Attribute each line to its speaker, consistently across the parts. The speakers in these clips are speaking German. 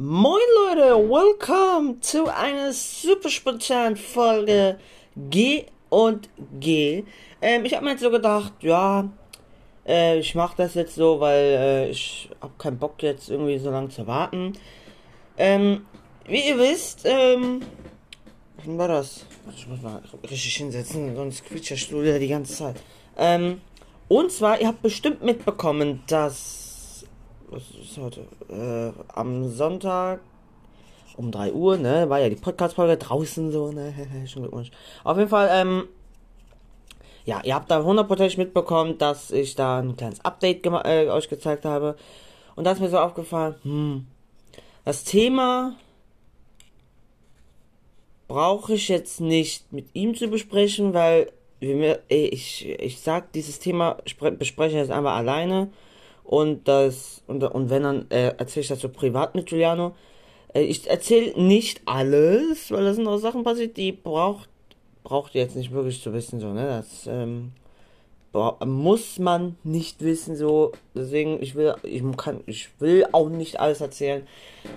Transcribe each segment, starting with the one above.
Speaker 1: Moin Leute, welcome zu einer super spontanen Folge G und G. Ähm, ich habe mir jetzt so gedacht, ja, äh, ich mache das jetzt so, weil äh, ich habe keinen Bock jetzt irgendwie so lange zu warten. Ähm, wie ihr wisst, ähm, wann war das? Ich muss mal richtig hinsetzen, sonst quietscht der Stuhl ja die ganze Zeit. Ähm, und zwar, ihr habt bestimmt mitbekommen, dass was ist heute? Äh, am Sonntag um 3 Uhr, ne? War ja die Podcast-Folge draußen so, ne? Schon Glückwunsch. Auf jeden Fall, ähm, ja, ihr habt da hundertprozentig mitbekommen, dass ich da ein kleines Update äh, euch gezeigt habe. Und da ist mir so aufgefallen, hm, das Thema brauche ich jetzt nicht mit ihm zu besprechen, weil ich, ich sag, dieses Thema bespreche ich jetzt einfach alleine und das und, und wenn dann äh, erzähle ich das so privat mit Giuliano. Äh, ich erzähle nicht alles, weil da sind auch Sachen passiert, die braucht braucht ihr jetzt nicht wirklich zu wissen so, ne? Das ähm, muss man nicht wissen so. Deswegen ich will ich kann ich will auch nicht alles erzählen,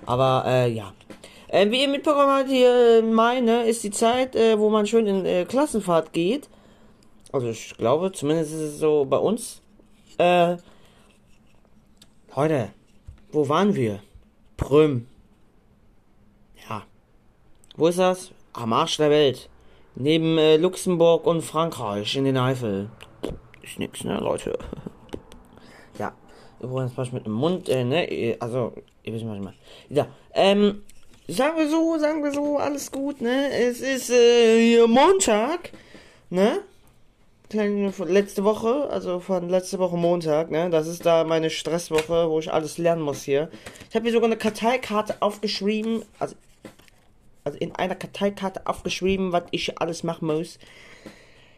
Speaker 1: aber äh, ja. Äh, wie ihr mitbekommen habt, hier Mai, ne, ist die Zeit, äh, wo man schön in äh, Klassenfahrt geht. Also ich glaube, zumindest ist es so bei uns. Äh, Heute, wo waren wir? Prüm. Ja. Wo ist das? Am Arsch der Welt. Neben äh, Luxemburg und Frankreich in den Eifel. Ist nix, ne, Leute? ja. Übrigens was mit dem Mund, äh, ne? Also, ihr wisst, was ich meine. Ja, ähm, sagen wir so, sagen wir so, alles gut, ne? Es ist, äh, Montag, ne? Kleine letzte Woche, also von letzte Woche Montag, ne? Das ist da meine Stresswoche, wo ich alles lernen muss hier. Ich habe hier sogar eine Karteikarte aufgeschrieben, also, also in einer Karteikarte aufgeschrieben, was ich alles machen muss.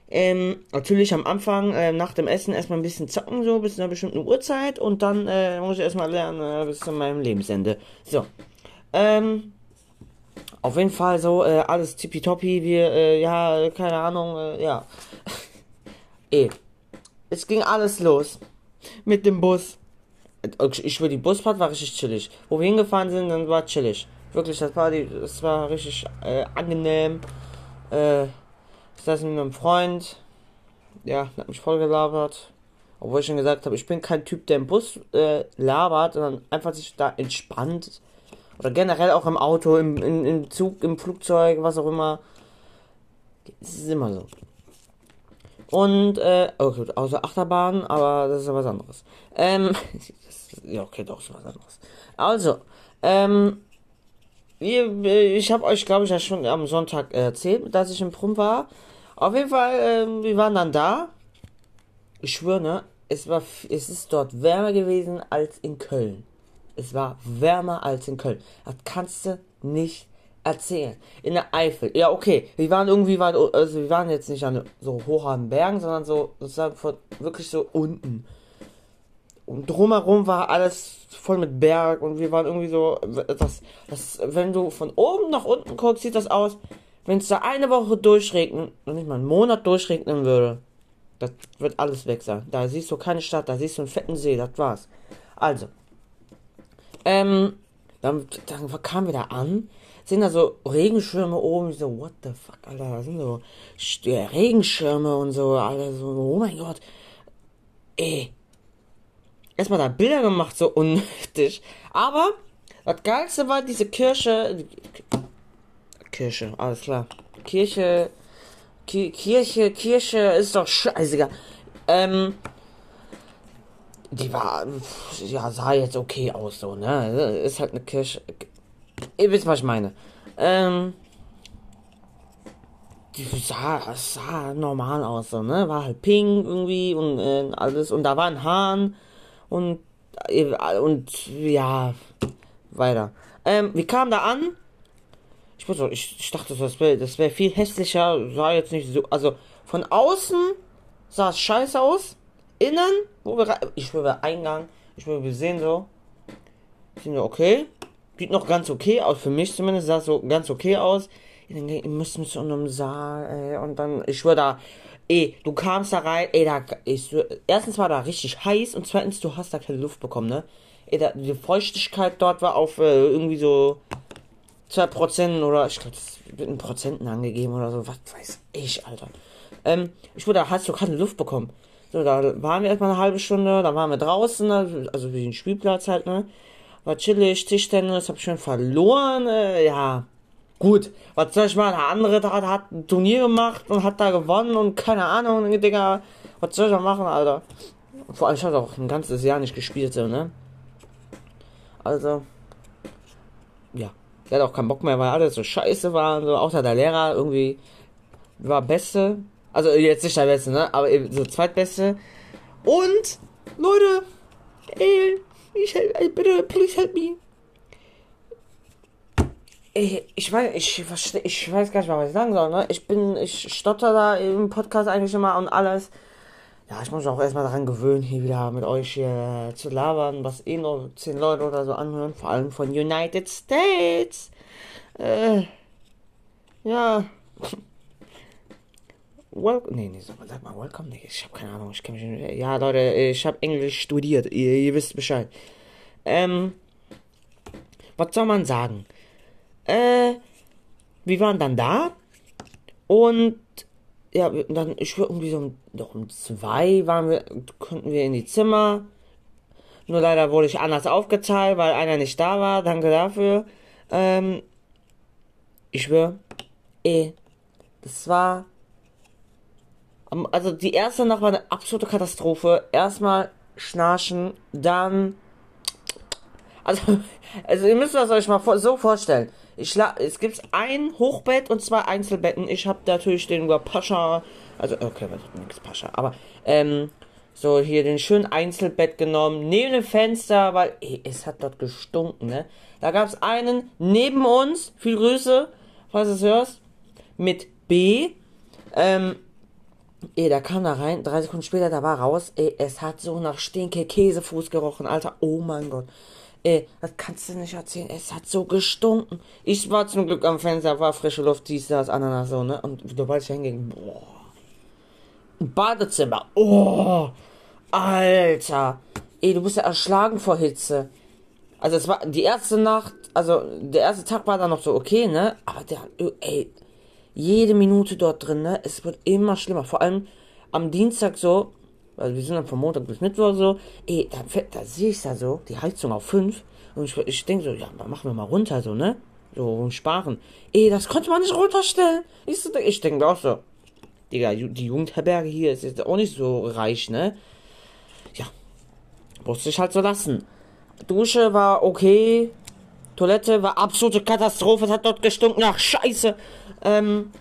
Speaker 1: Ähm, natürlich am Anfang, äh, nach dem Essen erstmal ein bisschen zocken, so bis zu einer bestimmten Uhrzeit und dann äh, muss ich erstmal lernen äh, bis zu meinem Lebensende. So. Ähm, auf jeden Fall so, äh, alles tippitoppi, wir, äh, ja, keine Ahnung, äh, ja. Eh. Es ging alles los. Mit dem Bus. Ich will die Busfahrt war richtig chillig. Wo wir hingefahren sind, dann war chillig. Wirklich, das war die, das war richtig äh, angenehm. Äh, ich saß mit einem Freund. Ja, hat mich voll gelabert. Obwohl ich schon gesagt habe, ich bin kein Typ, der im Bus äh, labert, sondern einfach sich da entspannt. Oder generell auch im Auto, im, im, im Zug, im Flugzeug, was auch immer. Es ist immer so. Und, äh, oh gut, außer Achterbahn, aber das ist ja was anderes. Ähm, das, ja, okay, doch, ist was anderes. Also, ähm, ich habe euch, glaube ich, ja schon am Sonntag erzählt, dass ich im Prum war. Auf jeden Fall, äh, wir waren dann da. Ich schwöre, ne, es war, es ist dort wärmer gewesen als in Köln. Es war wärmer als in Köln. Das kannst du nicht erzählen. In der Eifel. Ja, okay. Wir waren irgendwie weit, also wir waren jetzt nicht an so hoch an Bergen, sondern so sozusagen von, wirklich so unten. Und drumherum war alles voll mit Berg und wir waren irgendwie so, das, das, wenn du von oben nach unten guckst, sieht das aus, wenn es da eine Woche durchregnen, und nicht mal einen Monat durchregnen würde, das wird alles weg sein. Da siehst du keine Stadt, da siehst du einen fetten See, das war's. Also, ähm, dann, dann kamen wir da an, sind da so Regenschirme oben, ich so, what the fuck, Alter, da sind so Regenschirme und so, Alter, so, oh mein Gott, ey. Erstmal da Bilder gemacht, so unnötig. Aber, das Geilste war diese Kirche, Kirche, alles klar. Kirche, Ki Kirche, Kirche ist doch scheißegal. Ähm, die war, ja, sah jetzt okay aus, so, ne? Ist halt eine Kirche. Ihr wisst, was ich meine. Ähm, die sah, sah normal aus, so, ne? War halt pink irgendwie und äh, alles. Und da war ein Hahn und, äh, und, ja, weiter. Ähm, wir kamen da an. Ich, muss, ich, ich dachte, das wäre das wär viel hässlicher. Sah jetzt nicht so, also, von außen sah es scheiße aus innen, wo wir ich schwöre, Eingang, ich schwöre, wir sehen so, sind wir okay, sieht noch ganz okay aus, für mich zumindest sah es so ganz okay aus. Ich denke, ihr müsst mit so einem Saal, ey, und dann, ich schwöre da, ey, du kamst da rein, ey, da, ich, erstens war da richtig heiß und zweitens, du hast da keine Luft bekommen, ne? ey, da, die Feuchtigkeit dort war auf äh, irgendwie so 2% oder ich glaube, das wird in Prozenten angegeben oder so, was weiß ich, Alter. Ähm, ich wurde, da hast du keine Luft bekommen. So, da waren wir erstmal eine halbe Stunde, da waren wir draußen, ne, also wie den Spielplatz halt, ne. War chillig, Tischtennis, hab schon verloren, äh, ja. Gut, was soll ich machen? Der andere da hat ein Turnier gemacht und hat da gewonnen und keine Ahnung, Digga, was soll ich machen, Alter? Vor allem, ich habe auch ein ganzes Jahr nicht gespielt, so, ne? Also, ja. Der hat auch keinen Bock mehr, weil alles so scheiße war und so. Auch der Lehrer irgendwie war Beste. Also jetzt nicht der Beste, ne? Aber so zweitbeste. Und, Leute, ey, ich, ey, bitte, please help me. Ey, ich weiß, ich, ich weiß gar nicht mal, was ich sagen soll, ne? Ich bin, ich stotter da im Podcast eigentlich immer und alles ja, ich muss auch erstmal daran gewöhnen, hier wieder mit euch hier zu labern, was eh nur 10 Leute oder so anhören, vor allem von United States. Äh, ja. Welcome, nee, nee, sag mal, welcome, nee, ich hab keine Ahnung, ich kenne mich nicht, ja, Leute, ich hab Englisch studiert, ihr, ihr wisst Bescheid. Ähm, was soll man sagen? Äh, wir waren dann da und ja, dann, ich würde irgendwie so um, doch um zwei waren wir, konnten wir in die Zimmer. Nur leider wurde ich anders aufgezahlt, weil einer nicht da war. Danke dafür. Ähm, ich schwöre, eh, das war, also die erste Nacht war eine absolute Katastrophe. Erstmal schnarchen, dann, also, also ihr müsst das euch mal so vorstellen. Ich es gibt ein Hochbett und zwei Einzelbetten. Ich habe natürlich den über Pascha, also okay, nichts Pascha, aber ähm, so hier den schönen Einzelbett genommen, neben dem Fenster, weil ey, es hat dort gestunken, ne? Da gab es einen neben uns, viel Grüße, falls du es hörst, mit B. Ähm, ey, da kam da rein, drei Sekunden später, da war raus, ey, es hat so nach Stinke Käsefuß gerochen, Alter, oh mein Gott. Ey, das kannst du nicht erzählen. Es hat so gestunken. Ich war zum Glück am Fenster, war frische Luft, dies, das, Ananas, so, ne? Und sobald ich hinging, boah. Badezimmer, oh. Alter. Ey, du bist ja erschlagen vor Hitze. Also es war die erste Nacht, also der erste Tag war dann noch so okay, ne? Aber der, ey, jede Minute dort drin, ne? Es wird immer schlimmer. Vor allem am Dienstag so, also wir sind dann von Montag bis Mittwoch so, ey, da, da sehe ich da so, die Heizung auf 5 und ich, ich denke so, ja, machen wir mal runter so, ne? So sparen. Ey, das konnte man nicht runterstellen. Ich, so, ich denke auch so, Digga, die Jugendherberge hier ist jetzt auch nicht so reich, ne? Ja, musste ich halt so lassen. Dusche war okay, Toilette war absolute Katastrophe, es hat dort gestunken nach Scheiße. Ähm,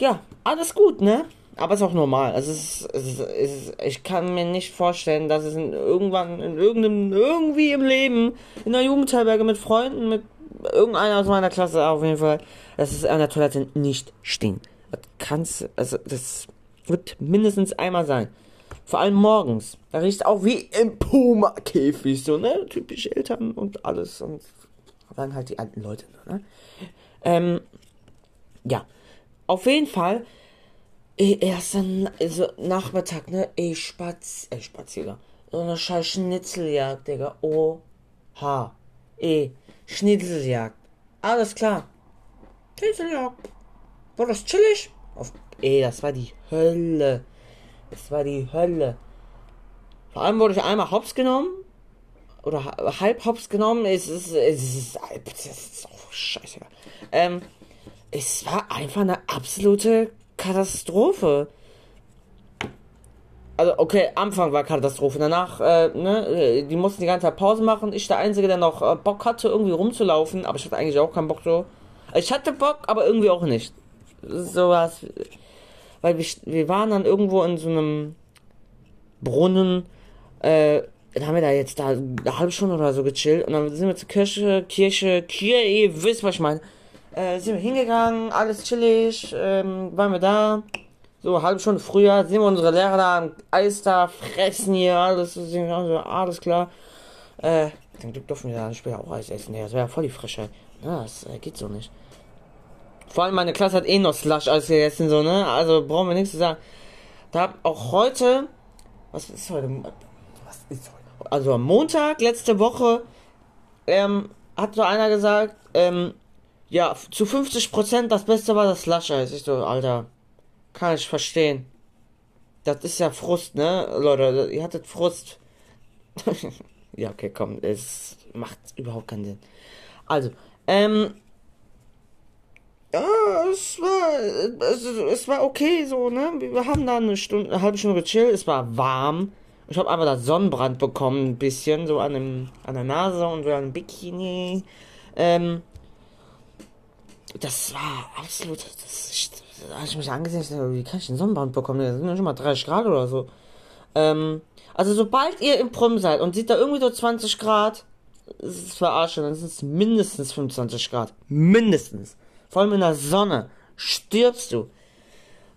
Speaker 1: ja, alles gut, ne? aber es ist auch normal. Also es ist, es ist, ich kann mir nicht vorstellen, dass es in irgendwann in irgendeinem irgendwie im Leben in der Jugendherberge mit Freunden mit irgendeiner aus meiner Klasse auf jeden Fall, dass es an der Toilette nicht stinkt. Das kannst also das wird mindestens einmal sein. Vor allem morgens. Da riecht auch wie im Puma-Käfig, so, ne? Typisch Eltern und alles. Und dann halt die alten Leute, ne? Ähm, ja. Auf jeden Fall erst dann, also Nachmittag, ne? Ey, Spaz, ey, Spaziergang. So eine scheiß Schnitzeljagd, Digga. Oha. Ey, Schnitzeljagd. Alles klar. Schnitzeljagd. War das chillig? Auf, ey, das war die Hölle. Das war die Hölle. Vor allem wurde ich einmal hops genommen. Oder halb hops genommen. Es ist, es ist, es ist oh, scheiße. Ähm, es war einfach eine absolute Katastrophe. Also, okay, Anfang war Katastrophe. Danach, äh, ne, die mussten die ganze Zeit Pause machen. Ich der Einzige, der noch äh, Bock hatte, irgendwie rumzulaufen. Aber ich hatte eigentlich auch keinen Bock so. Ich hatte Bock, aber irgendwie auch nicht. Sowas. Weil wir, wir waren dann irgendwo in so einem Brunnen. Äh, dann haben wir da jetzt da eine halbe Stunde oder so gechillt. Und dann sind wir zur Kirche, Kirche, Kirche, ihr wisst, was ich meine. Äh, sind wir hingegangen, alles chillig, ähm, waren wir da. So, halbe Stunde früher sehen wir unsere Lehrer da, Eis da, fressen hier, alles, alles klar. Äh, zum Glück durften wir da später auch Eis essen. Ja, das wäre voll die Frische. Ja, das äh, geht so nicht. Vor allem meine Klasse hat eh noch Slush als gegessen, so, ne? Also brauchen wir nichts zu sagen. Da hab auch heute. Was ist heute? Was ist heute? also am Montag letzte Woche, ähm, hat so einer gesagt, ähm, ja, zu 50% das Beste war das Slush-Eis. Ich so, Alter, kann ich verstehen. Das ist ja Frust, ne? Leute, ihr hattet Frust. ja, okay, komm, es macht überhaupt keinen Sinn. Also, ähm, ja, es war, es, es war okay so, ne? Wir haben da eine Stunde, eine halbe Stunde gechillt, es war warm. Ich habe einfach das Sonnenbrand bekommen, ein bisschen, so an, dem, an der Nase und so an dem Bikini. Ähm, das war absolut, das, ich, da habe ich mich angesehen, ich dachte, wie kann ich den Sonnenbrand bekommen? Das sind ja schon mal 30 Grad oder so. Ähm, also sobald ihr im Prom seid und seht da irgendwie so 20 Grad, ist es verarschen, dann sind es mindestens 25 Grad. Mindestens. Vor allem in der Sonne. Stirbst du.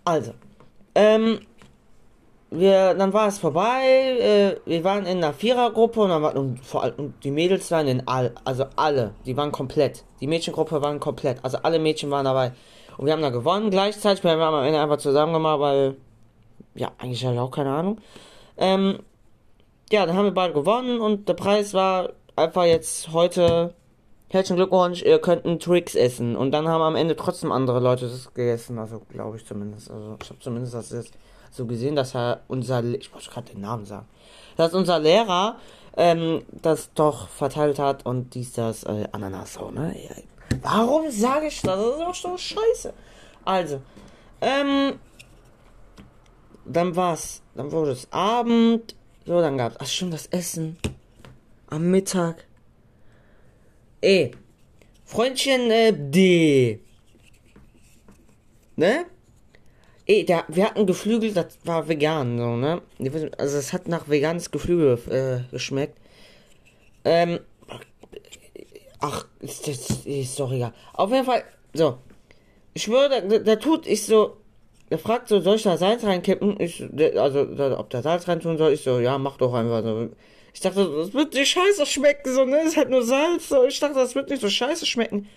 Speaker 1: Also, ähm, wir, dann war es vorbei, äh, wir waren in einer Vierergruppe und, dann war, und, vor allem, die Mädels waren in all, also alle, die waren komplett. Die Mädchengruppe waren komplett, also alle Mädchen waren dabei. Und wir haben da gewonnen gleichzeitig, wir haben am Ende einfach zusammen gemacht, weil, ja, eigentlich habe ich auch keine Ahnung. Ähm, ja, dann haben wir beide gewonnen und der Preis war einfach jetzt heute herzlichen Glückwunsch, ihr könnt einen Tricks essen. Und dann haben am Ende trotzdem andere Leute das gegessen, also glaube ich zumindest. Also ich habe zumindest das jetzt so gesehen, dass er unser, ich muss gerade den Namen sagen, dass unser Lehrer ähm, das doch verteilt hat und dies das äh, Ananas so, ne? Warum sage ich das? Das ist doch so scheiße. Also, ähm, dann war's, dann wurde es Abend, so, dann gab's, ach schon das Essen am Mittag. E. Freundchen äh, D. Ne? E, der, wir hatten Geflügel, das war vegan, so, ne? Also es hat nach veganes Geflügel äh, geschmeckt. Ähm, ach, ist, ist, ist doch egal. Auf jeden Fall, so. Ich schwöre, der, der tut, ich so, der fragt so, soll ich da Salz reinkippen? Ich, also, der, ob der Salz reintun soll? Ich so, ja, mach doch einfach so. Ich dachte, das wird nicht scheiße schmecken, so, ne? ist halt nur Salz, so. Ich dachte, das wird nicht so scheiße schmecken.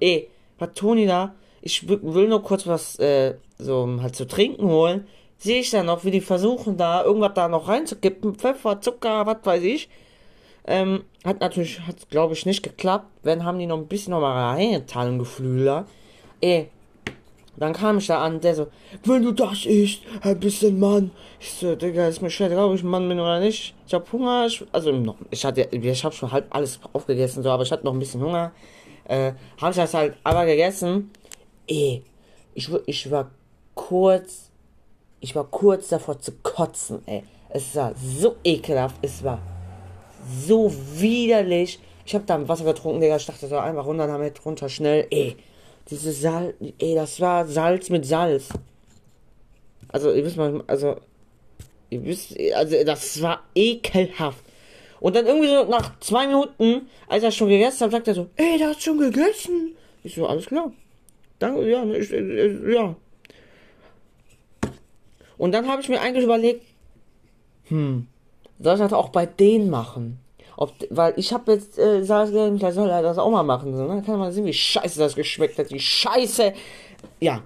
Speaker 1: Ey, hat Toni da? Ich will nur kurz was, äh, so, halt zu trinken holen. Sehe ich dann noch, wie die versuchen, da irgendwas da noch reinzukippen. Pfeffer, Zucker, was weiß ich. Ähm, hat natürlich, hat glaube ich nicht geklappt. Wenn haben die noch ein bisschen noch mal reingetan Geflügel. Ey, dann kam ich da an, der so, wenn du das isst, ein bisschen Mann. Ich so, Digga, ist mir scheißegal, ob ich Mann bin oder nicht. Ich hab Hunger, ich, also noch, ich hatte, ich hab schon halb alles aufgegessen, so, aber ich hatte noch ein bisschen Hunger. Äh, hab ich das halt aber gegessen. Ey, ich, ich war kurz, ich war kurz davor zu kotzen, ey. Es war so ekelhaft, es war so widerlich. Ich hab da Wasser getrunken, Digga, ich dachte so einfach runter damit, runter schnell, ey. Dieses Salz, ey, das war Salz mit Salz. Also, ihr wisst mal, also, ihr wisst, also, das war ekelhaft. Und dann irgendwie so nach zwei Minuten, als er schon gegessen hat, sagt er so, ey, der hat schon gegessen. Ich so, alles klar. Danke, ja, ich, äh, ja. Und dann habe ich mir eigentlich überlegt, hm, soll ich das auch bei denen machen? Ob, weil ich habe jetzt äh, gegeben, vielleicht soll er das auch mal machen. So, ne? Kann man sehen, wie scheiße das geschmeckt hat. Wie scheiße. Ja.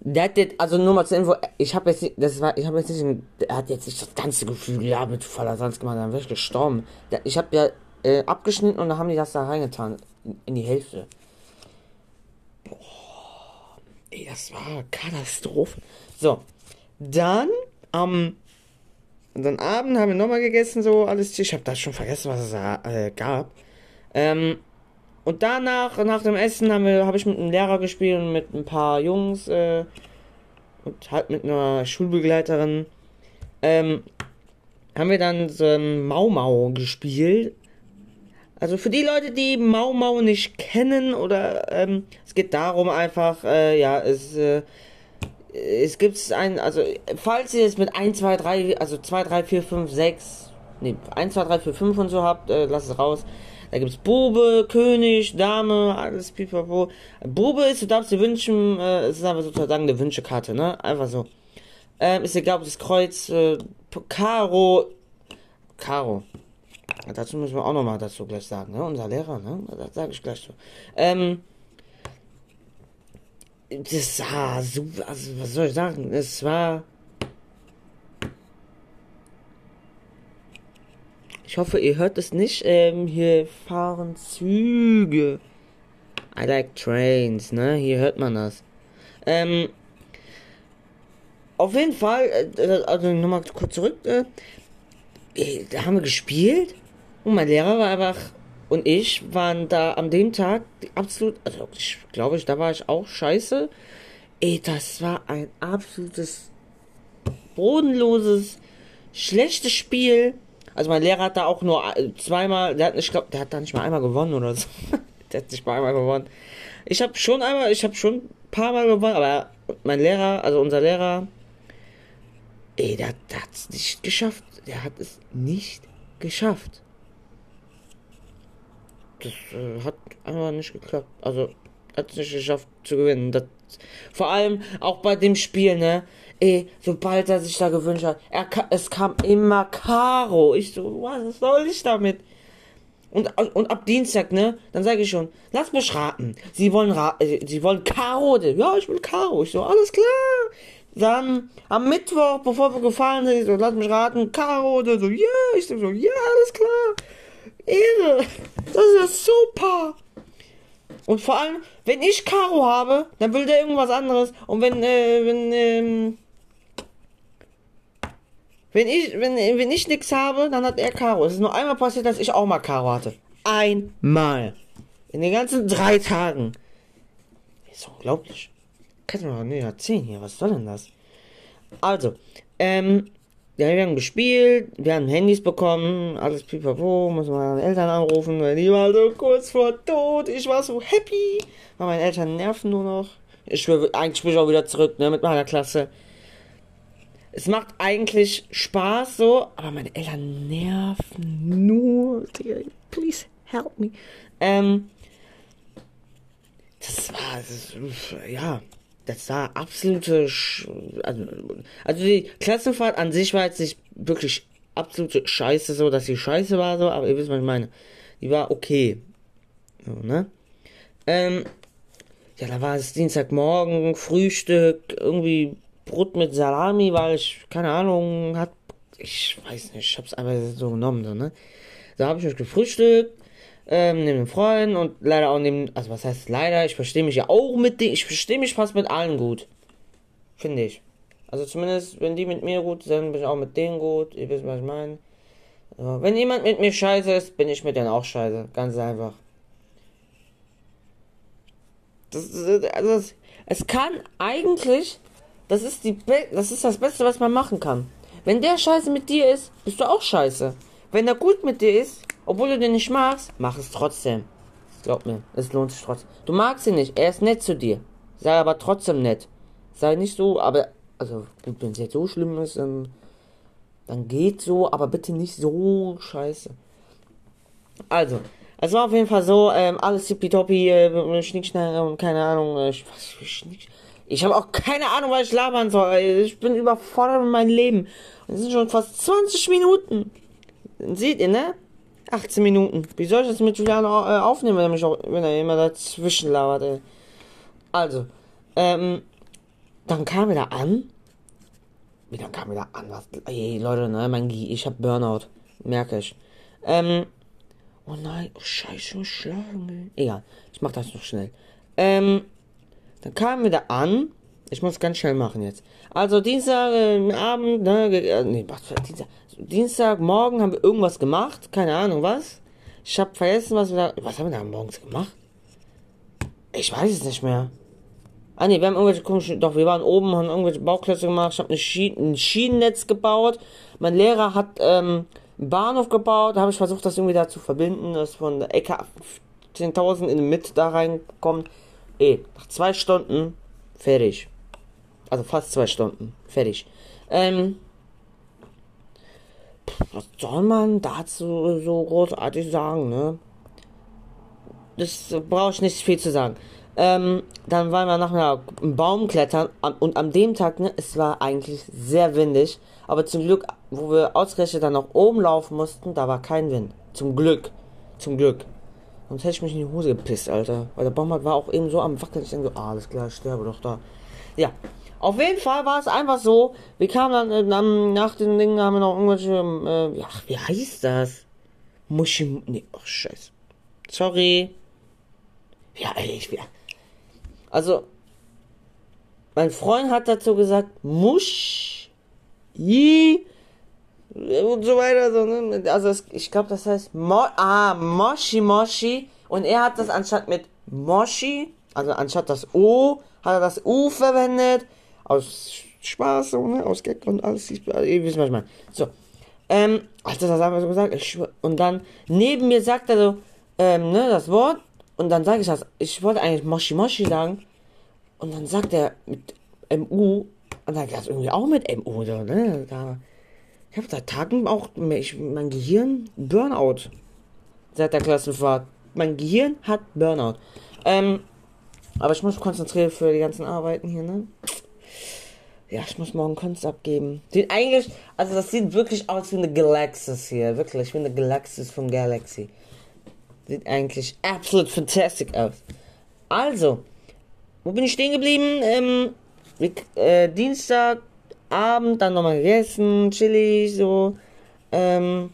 Speaker 1: Der hat jetzt, also nur mal zur Info, ich habe jetzt nicht, das war, ich habe jetzt nicht, er hat jetzt nicht das ganze Gefühl, ja, mit voller Salz gemacht, dann wäre ich gestorben. Der, ich habe ja äh, abgeschnitten und dann haben die das da reingetan. In, in die Hälfte. Boah. Ey, das war Katastrophe. So. Dann am ähm, Abend haben wir nochmal gegessen, so alles. Ich habe das schon vergessen, was es äh, gab. Ähm, und danach, nach dem Essen, habe hab ich mit einem Lehrer gespielt und mit ein paar Jungs äh, und halt mit einer Schulbegleiterin. Ähm, haben wir dann so ein Mau Mau gespielt. Also für die Leute, die Mau Mau nicht kennen oder ähm, es geht darum einfach, äh, ja, es äh, es gibt ein, also, falls ihr es mit 1, 2, 3, also 2, 3, 4, 5, 6, nee, 1, 2, 3, 4, 5 und so habt, äh, lasst es raus. Da gibt's Bube, König, Dame, alles pipapo. Bube ist, du darfst dir wünschen, äh, es ist einfach sozusagen eine Wünschekarte, ne? Einfach so. Ähm, ist egal, ob das Kreuz, äh, Karo, Karo. Dazu müssen wir auch nochmal dazu gleich sagen, ne? Unser Lehrer, ne? Das sage ich gleich so. Ähm, das war so, also was soll ich sagen, es war, ich hoffe, ihr hört es nicht. Ähm, hier fahren Züge. I like trains, ne? Hier hört man das. Ähm, auf jeden Fall, äh, also nochmal kurz zurück. Äh, da haben wir gespielt und mein Lehrer war einfach und ich waren da an dem Tag absolut, also ich glaube, ich, da war ich auch scheiße. Ey, das war ein absolutes bodenloses, schlechtes Spiel. Also mein Lehrer hat da auch nur zweimal, der hat, ich glaube, der hat da nicht mal einmal gewonnen oder so. der hat nicht mal einmal gewonnen. Ich habe schon einmal, ich habe schon ein paar Mal gewonnen, aber mein Lehrer, also unser Lehrer, ey, der, der hat es nicht geschafft. Der hat es nicht geschafft. Das äh, hat einfach nicht geklappt. Also hat es nicht geschafft zu gewinnen. Das, vor allem auch bei dem Spiel, ne? Ey, sobald er sich da gewünscht hat, er, es kam immer Karo. Ich so, was soll ich damit? Und, und ab Dienstag, ne? Dann sage ich schon, lass mich raten. Sie wollen ra äh, Sie wollen Karo. Ja, ich will Karo. Ich so, alles klar. Dann am Mittwoch, bevor wir gefahren sind, ich so, lass mich raten, Karo. Der so, ja. Yeah. Ich so, ja, alles klar. Ehre. Das ist ja super. Und vor allem, wenn ich Karo habe, dann will der irgendwas anderes. Und wenn, äh, wenn, ähm, wenn ich, wenn, wenn ich nix habe, dann hat er Karo. Es ist nur einmal passiert, dass ich auch mal Karo hatte. Einmal. In den ganzen drei Tagen. Das ist unglaublich. Kannst du mir doch nicht erzählen hier. Was soll denn das? Also, ähm, ja, wir haben gespielt, wir haben Handys bekommen, alles pipapo, muss meine Eltern anrufen, weil die waren so kurz vor Tod. Ich war so happy, weil meine Eltern nerven nur noch. Ich will eigentlich will ich auch wieder zurück, ne, mit meiner Klasse. Es macht eigentlich Spaß so, aber meine Eltern nerven nur. Please help me. Ähm, das war, das, ja, das war absolute, Sch also, also die Klassenfahrt an sich war jetzt nicht wirklich absolute Scheiße, so dass sie Scheiße war, so, aber ihr wisst, was ich meine. Die war okay. So, ne? Ähm, ja, da war es Dienstagmorgen, Frühstück, irgendwie Brot mit Salami, weil ich, keine Ahnung, hat, ich weiß nicht, ich hab's einfach so genommen, so, ne? Da habe ich mich gefrühstückt, ähm, neben dem Freund und leider auch neben, also was heißt leider, ich verstehe mich ja auch mit denen, ich verstehe mich fast mit allen gut. Finde ich. Also zumindest, wenn die mit mir gut sind, bin ich auch mit denen gut, ihr wisst, was ich meine. Also, wenn jemand mit mir scheiße ist, bin ich mit denen auch scheiße, ganz einfach. Das, also das, es kann eigentlich, das ist die, das ist das Beste, was man machen kann. Wenn der scheiße mit dir ist, bist du auch scheiße. Wenn er gut mit dir ist, obwohl du den nicht magst, mach es trotzdem. Glaub mir, es lohnt sich trotzdem. Du magst ihn nicht, er ist nett zu dir. Sei aber trotzdem nett. Sei nicht so, aber, also, wenn es jetzt so schlimm ist, dann, dann geht so, aber bitte nicht so scheiße. Also, es war auf jeden Fall so, ähm, alles tippitoppi, äh, Schnickschnack und keine Ahnung, äh, was Schnick. Ich habe auch keine Ahnung, was ich labern soll. Ich bin überfordert mit meinem Leben. Und es sind schon fast 20 Minuten. Seht ihr, ne? 18 Minuten. Wie soll ich das mit Julian äh, aufnehmen, wenn er, mich auch, wenn er immer dazwischen labert, ey? Also, ähm, dann kam er da an. Wie dann kam er da an? Was, ey, Leute, ne, mein G, ich hab Burnout. Merke ich. Ähm, oh nein, oh scheiße, schlagen, ey. Egal, ich mach das noch schnell. Ähm, dann kam er da an. Ich muss ganz schnell machen jetzt. Also Dienstag äh, ne, äh, nee, was für Dienstag? Dienstagmorgen haben wir irgendwas gemacht, keine Ahnung was. Ich habe vergessen, was wir da, was haben wir da morgens gemacht? Ich weiß es nicht mehr. Ah ne, wir haben irgendwelche komischen, doch, wir waren oben, haben irgendwelche Bauklötze gemacht, ich habe eine Schien, ein Schienennetz gebaut. Mein Lehrer hat ähm, einen Bahnhof gebaut, da habe ich versucht, das irgendwie da zu verbinden, dass von der Ecke 10.000 in die Mitte da reinkommt. Eh, nach zwei Stunden fertig. Also fast zwei Stunden fertig. Ähm, was soll man dazu so großartig sagen, ne? Das brauche ich nicht viel zu sagen. Ähm, dann waren wir nachher im Baum klettern und an dem Tag, ne, es war eigentlich sehr windig, aber zum Glück, wo wir ausgerechnet dann nach oben laufen mussten, da war kein Wind. Zum Glück. Zum Glück. Sonst hätte ich mich in die Hose gepisst, Alter. Weil der Baum war auch eben so am Wackeln. Ich denke so, ah, alles klar, ich sterbe doch da. Ja, auf jeden Fall war es einfach so, wir kamen dann, äh, dann nach den Dingen, haben wir noch irgendwelche, äh, ja, wie heißt das? Muschi, nee, ach, scheiße. Sorry. Ja, ey, ich, ja. Also, mein Freund hat dazu gesagt, Musch, i, und so weiter. Ne? Also, es, ich glaube, das heißt, Mo, ah, Moshi, Moshi. Und er hat das anstatt mit Moshi, also anstatt das O, hat er das U verwendet. Aus Spaß, so, ne? Aus Gag und alles. Ihr wisst, was ich meine. So. Ähm, hat er das einfach so gesagt? Ich, und dann, neben mir sagt er so, ähm, ne, das Wort. Und dann sage ich das. Ich wollte eigentlich Moshi Moshi sagen. Und dann sagt er mit MU. Und dann das irgendwie auch mit MU, so, ne? Da, ich habe seit Tagen auch ich, mein Gehirn Burnout. Seit der Klassenfahrt. Mein Gehirn hat Burnout. Ähm, aber ich muss konzentrieren für die ganzen Arbeiten hier, ne? Ja, ich muss morgen Kunst abgeben. Sieht eigentlich, also das sieht wirklich aus wie eine Galaxis hier. Wirklich, wie eine Galaxis von Galaxy. Sieht eigentlich absolut fantastic aus. Also, wo bin ich stehen geblieben? Ähm, äh, Dienstagabend, dann nochmal gegessen, chillig, so. Ähm,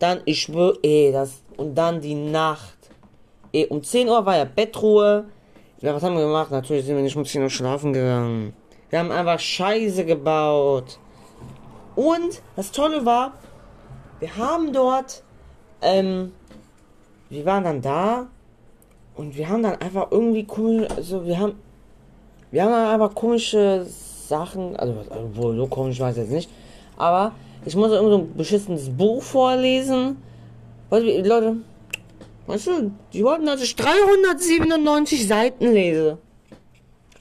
Speaker 1: dann, ich schwöre, eh, das, und dann die Nacht. Eh, um 10 Uhr war ja Bettruhe. Ja, was haben wir gemacht? Natürlich sind wir nicht um 10 Uhr schlafen gegangen. Wir haben einfach Scheiße gebaut. Und das Tolle war, wir haben dort, ähm, wir waren dann da und wir haben dann einfach irgendwie komisch, also wir haben, wir haben dann einfach komische Sachen, also wohl so komisch weiß ich jetzt nicht, aber ich muss irgend so ein beschissenes Buch vorlesen. Weißt du, Leute, weißt du, die wollten, dass ich 397 Seiten lese.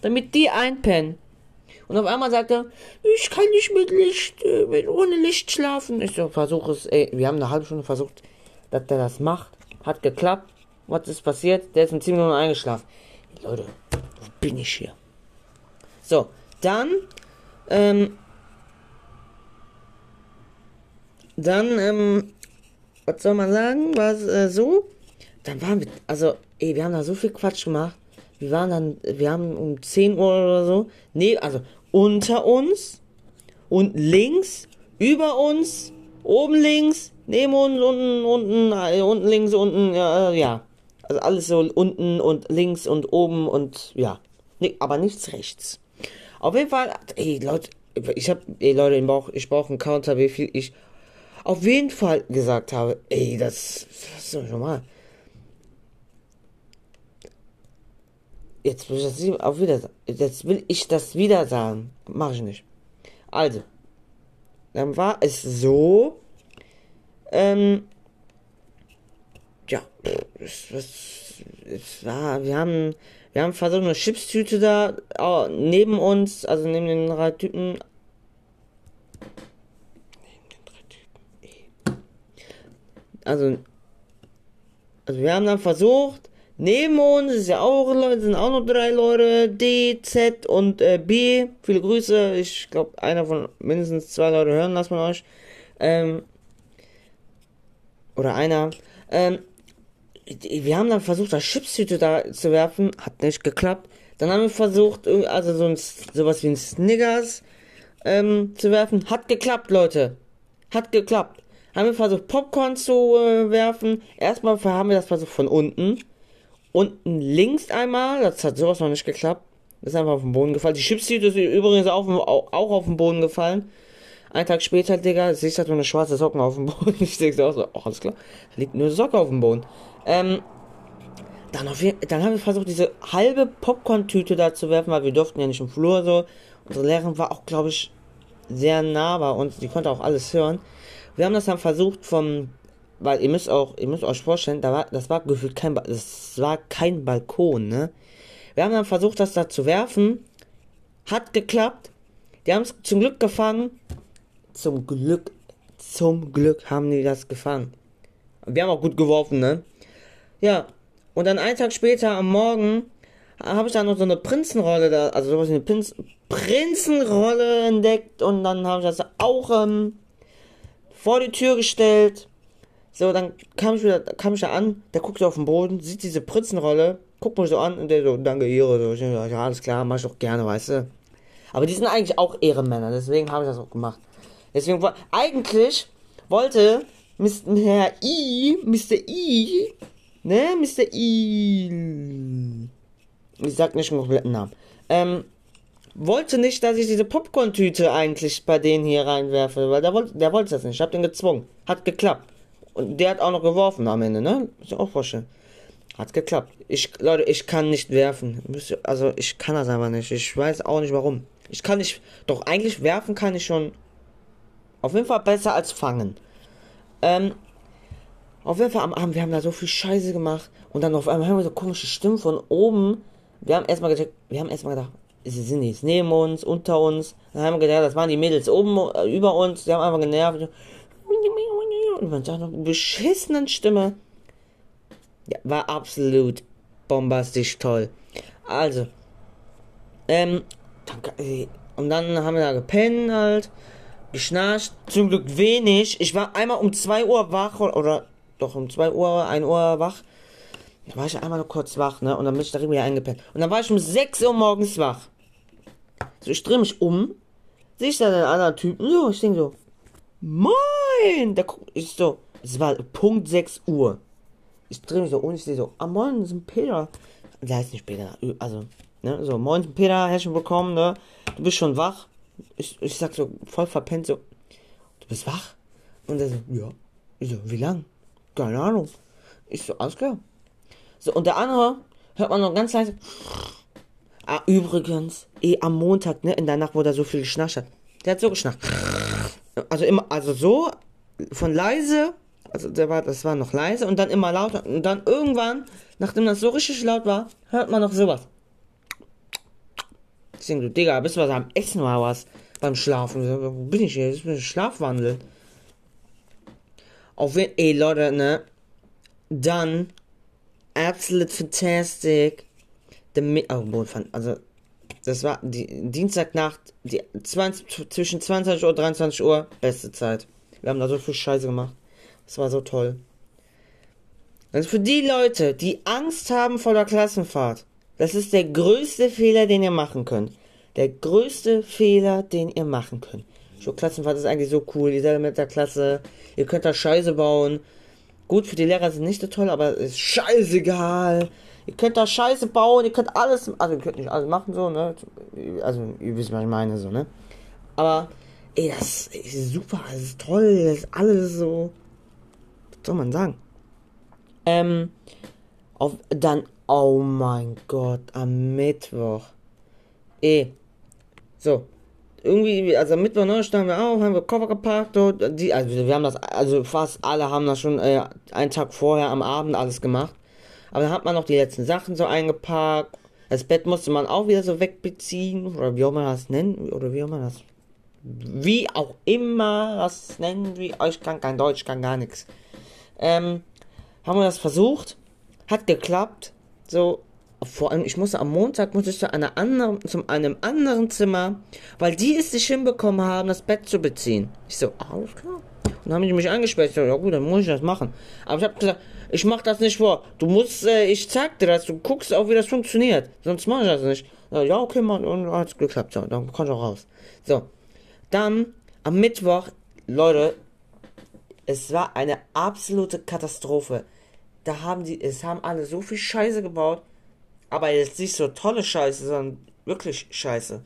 Speaker 1: Damit die einpennen. Und auf einmal sagt er, ich kann nicht mit Licht, äh, ohne Licht schlafen. Ich so, versuche es, ey, wir haben eine halbe Stunde versucht, dass der das macht. Hat geklappt. Was ist passiert? Der ist in 10 Minuten eingeschlafen. Leute, wo bin ich hier? So, dann, ähm, dann, ähm, was soll man sagen? War es äh, so? Dann waren wir, also, ey, wir haben da so viel Quatsch gemacht. Wir waren dann, wir haben um 10 Uhr oder so, nee, also unter uns und links, über uns, oben links, neben uns, unten, unten, äh, unten links, unten, ja, äh, ja. Also alles so unten und links und oben und ja. Nee, aber nichts rechts. Auf jeden Fall, ey Leute, ich hab, ey Leute, ich brauche ich brauch einen Counter, wie viel ich auf jeden Fall gesagt habe. Ey, das, das ist doch normal. Jetzt will ich das auch wieder sagen. Jetzt will ich das wieder sagen. Mach ich nicht. Also. Dann war es so. Ähm. Ja. Es war. Wir haben. Wir haben versucht, eine Chipstüte da oh, neben uns, also neben den drei Typen. Neben den drei Typen. Also. Also wir haben dann versucht, Neben uns ist ja auch Leute, sind auch noch drei Leute, D, Z und äh, B. Viele Grüße. Ich glaube, einer von mindestens zwei Leute hören lassen von euch. Ähm, oder einer. Ähm, wir haben dann versucht, das Chipstüte da zu werfen, hat nicht geklappt. Dann haben wir versucht, also so ein, sowas wie ein Snickers ähm, zu werfen, hat geklappt, Leute. Hat geklappt. Haben wir versucht, Popcorn zu äh, werfen. Erstmal haben wir das versucht von unten unten links einmal, das hat sowas noch nicht geklappt. Ist einfach auf den Boden gefallen. Die Chipstüte ist übrigens auch, auch auf den Boden gefallen. Ein Tag später, Digga, sehe ich halt nur eine schwarze Socken auf dem Boden. Ich denke auch so, oh, alles klar, da liegt nur eine Socke auf dem Boden. Ähm, dann, auf, dann haben wir versucht, diese halbe Popcorn-Tüte da zu werfen, weil wir durften ja nicht im Flur so. Unsere Lehrerin war auch, glaube ich, sehr nah bei uns. Die konnte auch alles hören. Wir haben das dann versucht, vom weil ihr müsst auch, ihr müsst euch vorstellen, da war, das war gefühlt kein, das war kein Balkon, ne? Wir haben dann versucht, das da zu werfen, hat geklappt. Die haben es zum Glück gefangen. Zum Glück, zum Glück haben die das gefangen. Wir haben auch gut geworfen, ne? Ja. Und dann einen Tag später am Morgen habe ich dann noch so eine Prinzenrolle da, also sowas wie eine Prinz, Prinzenrolle entdeckt und dann habe ich das auch ähm, vor die Tür gestellt so, dann kam ich wieder, kam ich da an, der guckt auf den Boden, sieht diese Prinzenrolle, guckt mich so an und der so, danke Ehre, so, ja, alles klar, mach ich auch gerne, weißt du. Aber die sind eigentlich auch Ehrenmänner, deswegen habe ich das auch gemacht. Deswegen, eigentlich wollte Mr. I, Mr. I, ne, Mr. I, ich sag nicht den kompletten Namen, ähm, wollte nicht, dass ich diese Popcorn-Tüte eigentlich bei denen hier reinwerfe, weil der wollte, der wollte das nicht. Ich hab den gezwungen. Hat geklappt. Und der hat auch noch geworfen am Ende, ne? Muss ich auch vorstellen. Hat geklappt. Ich, Leute, ich kann nicht werfen. Also, ich kann das aber nicht. Ich weiß auch nicht warum. Ich kann nicht, doch eigentlich werfen kann ich schon auf jeden Fall besser als fangen. Ähm, auf jeden Fall am Abend, wir haben da so viel Scheiße gemacht und dann auf einmal haben wir so komische Stimmen von oben. Wir haben erstmal gedacht, wir haben erstmal gedacht, sie sind jetzt neben uns, unter uns. Dann haben wir gedacht, das waren die Mädels oben äh, über uns, die haben einfach genervt. Und sagt noch beschissenen Stimme. Ja, war absolut bombastisch toll. Also, ähm, dann, und dann haben wir da gepennt halt, geschnarcht, zum Glück wenig. Ich war einmal um 2 Uhr wach, oder doch um 2 Uhr, 1 Uhr wach. Da war ich einmal nur kurz wach, ne? Und dann bin ich da wieder eingepennt. Und dann war ich um 6 Uhr morgens wach. So, ich drehe mich um, sehe ich da einen anderen Typen, so, ich denke so, moin! Der ich so, es war Punkt 6 Uhr. Ich drehe mich so um, ich sehe so, ah moin, ein Peter. Der heißt nicht Peter, also, ne, so, moin Peter, herzlich willkommen, ne? Du bist schon wach. Ich, ich sag so, voll verpennt, so, du bist wach? Und er so, ja. Ich so, wie lang? Keine Ahnung. Ich so, alles klar. So, und der andere hört man noch ganz leise. Ah, übrigens, eh am Montag, ne, in der Nacht, wo der so viel geschnarcht hat. Der hat so geschnarcht. Also immer, also so, von leise, also der war, das war noch leise und dann immer lauter. Und dann irgendwann, nachdem das so richtig laut war, hört man noch sowas. Ich denke, du Digga, bist du was am Essen oder was? Beim Schlafen. Wo bin ich hier? Das ist ein Schlafwandel. Auf jeden ey Leute, ne? Dann, absolut fantastic der oh, also das war die Dienstagnacht, die 20, zwischen 20 Uhr und 23 Uhr, beste Zeit. Wir haben da so viel Scheiße gemacht. Das war so toll. Also für die Leute, die Angst haben vor der Klassenfahrt, das ist der größte Fehler, den ihr machen könnt. Der größte Fehler, den ihr machen könnt. So, Klassenfahrt ist eigentlich so cool. Ihr seid mit der Klasse, ihr könnt da Scheiße bauen. Gut, für die Lehrer sind nicht so toll, aber ist scheißegal. Ihr könnt da Scheiße bauen, ihr könnt alles, also ihr könnt nicht alles machen so, ne? Also ihr wisst, was ich meine, so, ne? Aber, ey, das ist super, das ist toll, das ist alles so. Was soll man sagen? Ähm, auf, dann, oh mein Gott, am Mittwoch. Ey, so, irgendwie, also Mittwoch ne, standen wir auf, haben wir Koffer gepackt, und die, also wir haben das, also fast alle haben das schon äh, einen Tag vorher am Abend alles gemacht. Aber dann hat man noch die letzten Sachen so eingepackt. Das Bett musste man auch wieder so wegbeziehen. Oder wie auch immer das nennen. Oder wie auch immer das. Wie auch immer das nennen. Wie, ich kann kein Deutsch, kann gar nichts. Ähm, haben wir das versucht. Hat geklappt. So, vor allem, ich musste am Montag muss ich zu einer anderen, zu einem anderen Zimmer, weil die es nicht hinbekommen haben, das Bett zu beziehen. Ich so, alles klar. Und dann haben die mich angesperrt. Ich so, ja gut, dann muss ich das machen. Aber ich habe gesagt, ich mach das nicht vor. Du musst, äh, ich zeig dir das, du guckst auch, wie das funktioniert. Sonst mach ich das nicht. Ja, okay, Mann, und hat's geklappt. So, dann komm ich auch raus. So. Dann, am Mittwoch, Leute, es war eine absolute Katastrophe. Da haben die, es haben alle so viel Scheiße gebaut. Aber jetzt nicht so tolle Scheiße, sondern wirklich Scheiße.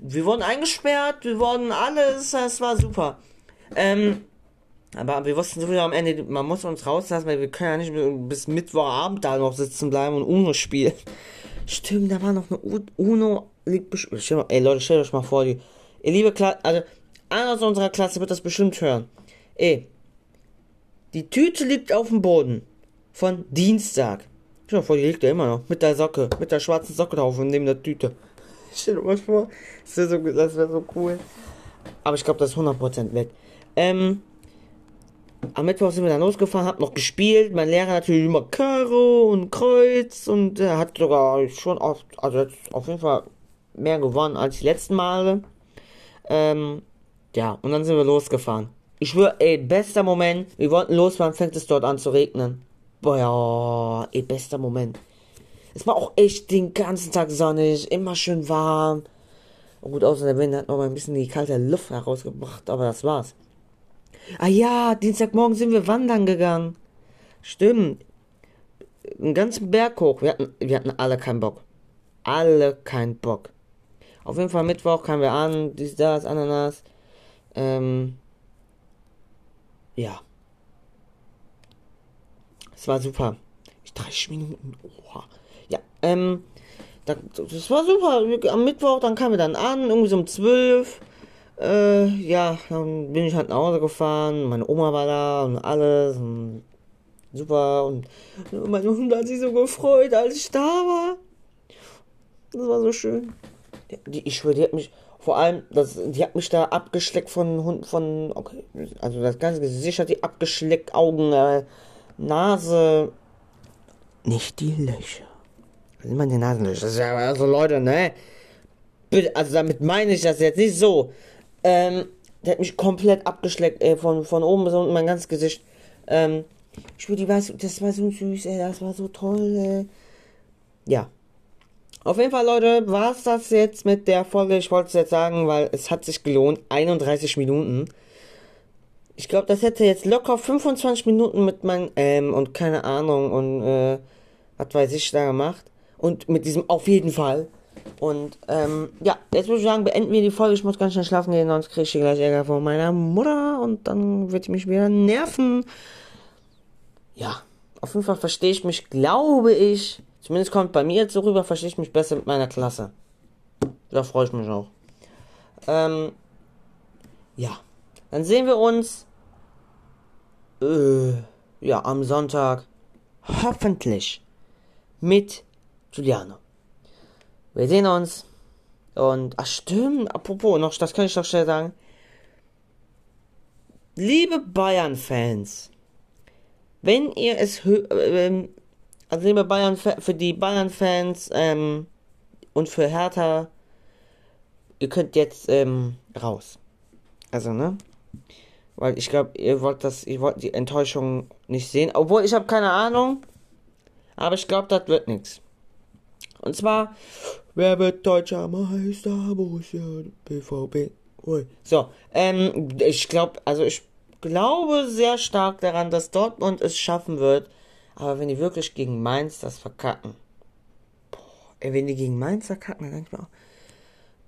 Speaker 1: Wir wurden eingesperrt, wir wurden alles, es war super. Ähm, aber wir wussten sowieso am Ende, man muss uns rauslassen, weil wir können ja nicht bis Mittwochabend da noch sitzen bleiben und Uno spielen. Stimmt, da war noch eine Uno. Ey Leute, stellt euch mal vor, die. Ihr liebe Klasse, also einer aus unserer Klasse wird das bestimmt hören. Ey, die Tüte liegt auf dem Boden. Von Dienstag. Dir vor, die liegt da immer noch. Mit der Socke. Mit der schwarzen Socke drauf und neben der Tüte. Stell dir mal vor. Das wäre so, wär so cool. Aber ich glaube, das ist 100% weg. Ähm, am Mittwoch sind wir dann losgefahren, hab noch gespielt. Mein Lehrer natürlich immer Karo und Kreuz und er hat sogar schon oft, also auf jeden Fall mehr gewonnen als die letzten Male. Ähm, ja, und dann sind wir losgefahren. Ich schwöre, ey, bester Moment. Wir wollten losfahren, fängt es dort an zu regnen. Boah, ey, bester Moment. Es war auch echt den ganzen Tag sonnig, immer schön warm. Und gut, außer der Wind hat noch mal ein bisschen die kalte Luft herausgebracht, aber das war's. Ah ja, Dienstagmorgen sind wir wandern gegangen. Stimmt. Einen ganzen Berg hoch. Wir hatten, wir hatten alle keinen Bock. Alle keinen Bock. Auf jeden Fall Mittwoch kamen wir an, dies, das, Ananas. Ähm, ja. Es war super. 30 Minuten. Oha. Ja, ähm, das, war super. Am Mittwoch, dann kamen wir dann an, irgendwie so um 12. Äh, ja, dann bin ich halt nach Hause gefahren. Meine Oma war da und alles. Und super. Und meine Hund hat sich so gefreut, als ich da war. Das war so schön. Die, ich schwöre, die hat mich, vor allem, das, die hat mich da abgeschleckt von Hunden, von, okay, also das ganze Gesicht hat die abgeschleckt, Augen, äh, Nase, nicht die Löcher. Was sind meine Nasenlöcher? Das ist ja, also Leute, ne? Bitte, also damit meine ich das jetzt nicht so. Ähm, der hat mich komplett abgeschleckt, äh, von, von oben bis unten, mein ganzes Gesicht. Ähm, ich würde, die so, das war so süß, ey, das war so toll, ey. Ja. Auf jeden Fall, Leute, war es das jetzt mit der Folge. Ich wollte es jetzt sagen, weil es hat sich gelohnt. 31 Minuten. Ich glaube, das hätte jetzt locker 25 Minuten mit meinem, ähm, und keine Ahnung, und, äh, was weiß ich da gemacht. Und mit diesem auf jeden Fall. Und, ähm, ja, jetzt würde ich sagen, beenden wir die Folge. Ich muss ganz schnell schlafen gehen, sonst kriege ich gleich Ärger von meiner Mutter und dann wird ich mich wieder nerven. Ja, auf jeden Fall verstehe ich mich, glaube ich, Zumindest kommt bei mir jetzt so rüber, verstehe ich mich besser mit meiner Klasse. Da freue ich mich auch. Ähm, ja. Dann sehen wir uns äh, ja, am Sonntag hoffentlich mit Giuliano. Wir sehen uns. Und, ach stimmt, apropos, noch, das kann ich doch schnell sagen. Liebe Bayern-Fans, wenn ihr es äh, also liebe Bayern für die Bayern-Fans ähm, und für Hertha, ihr könnt jetzt ähm, raus. Also ne, weil ich glaube, ihr wollt das, ihr wollt die Enttäuschung nicht sehen. Obwohl ich habe keine Ahnung, aber ich glaube, das wird nichts. Und zwar, wer wird deutscher Meister? Borussia BVB. So, ähm, ich glaube, also ich glaube sehr stark daran, dass Dortmund es schaffen wird aber wenn die wirklich gegen Mainz das verkacken, boah, wenn die gegen Mainz verkacken, dann denke ich mir auch,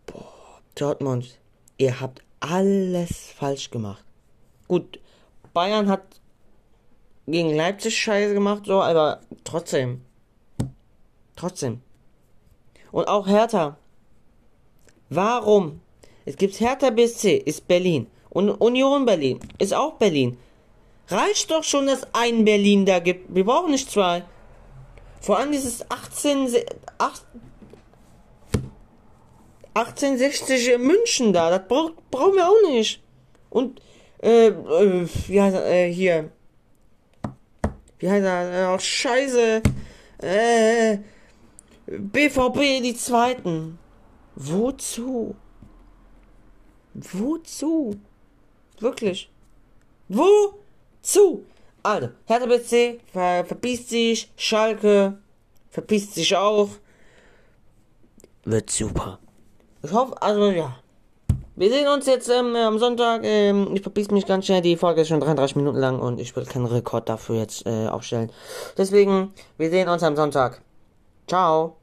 Speaker 1: boah, Dortmund, ihr habt alles falsch gemacht. Gut, Bayern hat gegen Leipzig Scheiße gemacht, so, aber trotzdem. Trotzdem. Und auch Hertha. Warum? Es gibt Hertha BSC, ist Berlin. Und Union Berlin, ist auch Berlin. Reicht doch schon, dass ein Berlin da gibt. Wir brauchen nicht zwei. Vor allem dieses 18, 8, 1860 München da, das brauch, brauchen wir auch nicht. Und, äh, äh er, äh, hier. Wie heißt er, äh, oh, scheiße. Äh, BVB, die Zweiten. Wozu? Wozu? Wirklich? Wo? zu. Also, Hertha BC ver verpisst sich, Schalke verpisst sich auch. Wird super. Ich hoffe, also ja. Wir sehen uns jetzt ähm, am Sonntag. Ähm, ich verpiss mich ganz schnell. Die Folge ist schon 33 Minuten lang und ich will keinen Rekord dafür jetzt äh, aufstellen. Deswegen, wir sehen uns am Sonntag. Ciao.